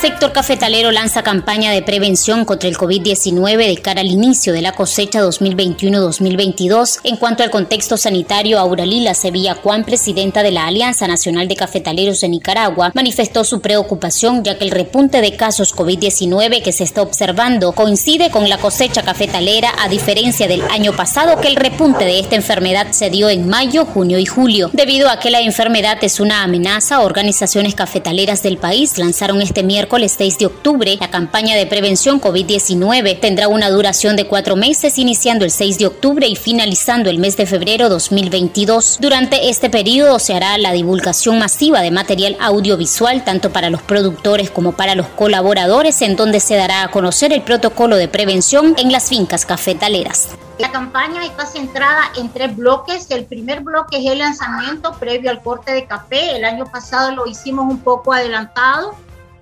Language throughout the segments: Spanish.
Sector cafetalero lanza campaña de prevención contra el COVID-19 de cara al inicio de la cosecha 2021-2022. En cuanto al contexto sanitario, Auralila Sevilla Juan, presidenta de la Alianza Nacional de Cafetaleros de Nicaragua, manifestó su preocupación ya que el repunte de casos COVID-19 que se está observando coincide con la cosecha cafetalera a diferencia del año pasado que el repunte de esta enfermedad se dio en mayo, junio y julio. Debido a que la enfermedad es una amenaza, organizaciones cafetaleras del país lanzaron este miércoles miércoles 6 de octubre, la campaña de prevención COVID-19 tendrá una duración de cuatro meses, iniciando el 6 de octubre y finalizando el mes de febrero 2022. Durante este periodo se hará la divulgación masiva de material audiovisual, tanto para los productores como para los colaboradores, en donde se dará a conocer el protocolo de prevención en las fincas cafetaleras. La campaña está centrada en tres bloques. El primer bloque es el lanzamiento previo al corte de café. El año pasado lo hicimos un poco adelantado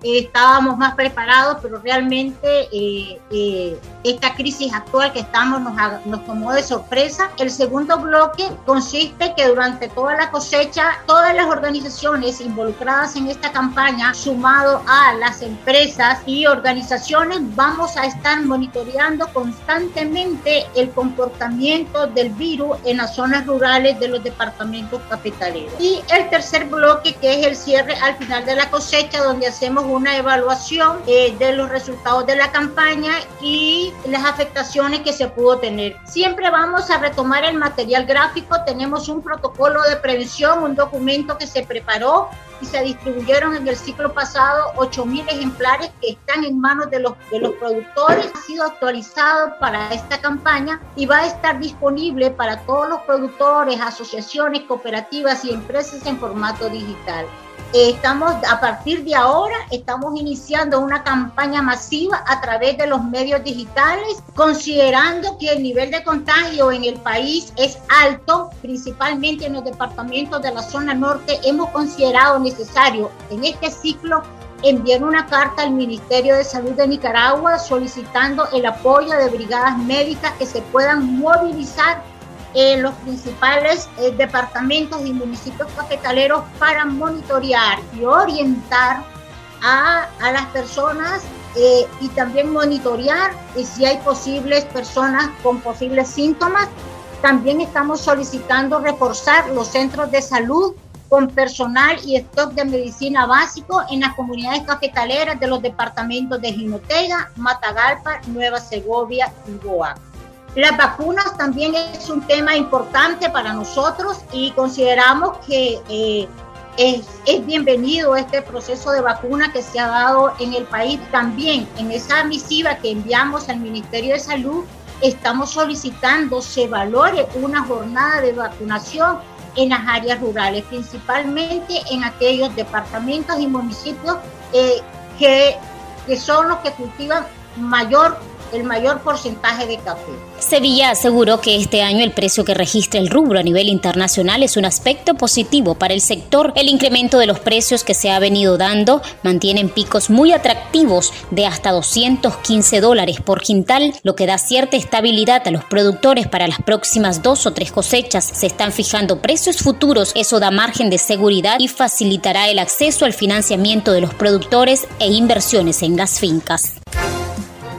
estábamos más preparados, pero realmente eh, eh, esta crisis actual que estamos nos, nos, tomó de sorpresa. El segundo bloque consiste que durante toda la cosecha, todas las organizaciones involucradas en esta campaña, sumado a las empresas y organizaciones, vamos a estar monitoreando constantemente el comportamiento del virus en las zonas rurales de los departamentos capitaleros. Y el tercer bloque, que es el cierre al final de la cosecha, donde hacemos una evaluación eh, de los resultados de la campaña y las afectaciones que se pudo tener. Siempre vamos a retomar el material gráfico, tenemos un protocolo de prevención, un documento que se preparó y se distribuyeron en el ciclo pasado 8.000 ejemplares que están en manos de los, de los productores. Ha sido actualizado para esta campaña y va a estar disponible para todos los productores, asociaciones, cooperativas y empresas en formato digital. Estamos, a partir de ahora, estamos iniciando una campaña masiva a través de los medios digitales, considerando que el nivel de contagio en el país es alto, principalmente en los departamentos de la zona norte. Hemos considerado necesario en este ciclo enviar una carta al Ministerio de Salud de Nicaragua solicitando el apoyo de brigadas médicas que se puedan movilizar en los principales eh, departamentos y municipios cafetaleros para monitorear y orientar a, a las personas eh, y también monitorear y si hay posibles personas con posibles síntomas. También estamos solicitando reforzar los centros de salud con personal y stock de medicina básico en las comunidades cafetaleras de los departamentos de Jinotega, Matagalpa, Nueva Segovia y Boa. Las vacunas también es un tema importante para nosotros y consideramos que eh, es, bienvenido este proceso de vacuna que se ha dado en el país. También en esa misiva que enviamos al Ministerio de Salud, estamos solicitando se valore una jornada de vacunación en las áreas rurales, principalmente en aquellos departamentos y municipios eh, que, que son los que cultivan mayor el mayor porcentaje de café. Sevilla aseguró que este año el precio que registra el rubro a nivel internacional es un aspecto positivo para el sector. El incremento de los precios que se ha venido dando mantienen picos muy atractivos de hasta 215 dólares por quintal, lo que da cierta estabilidad a los productores para las próximas dos o tres cosechas. Se están fijando precios futuros, eso da margen de seguridad y facilitará el acceso al financiamiento de los productores e inversiones en las fincas.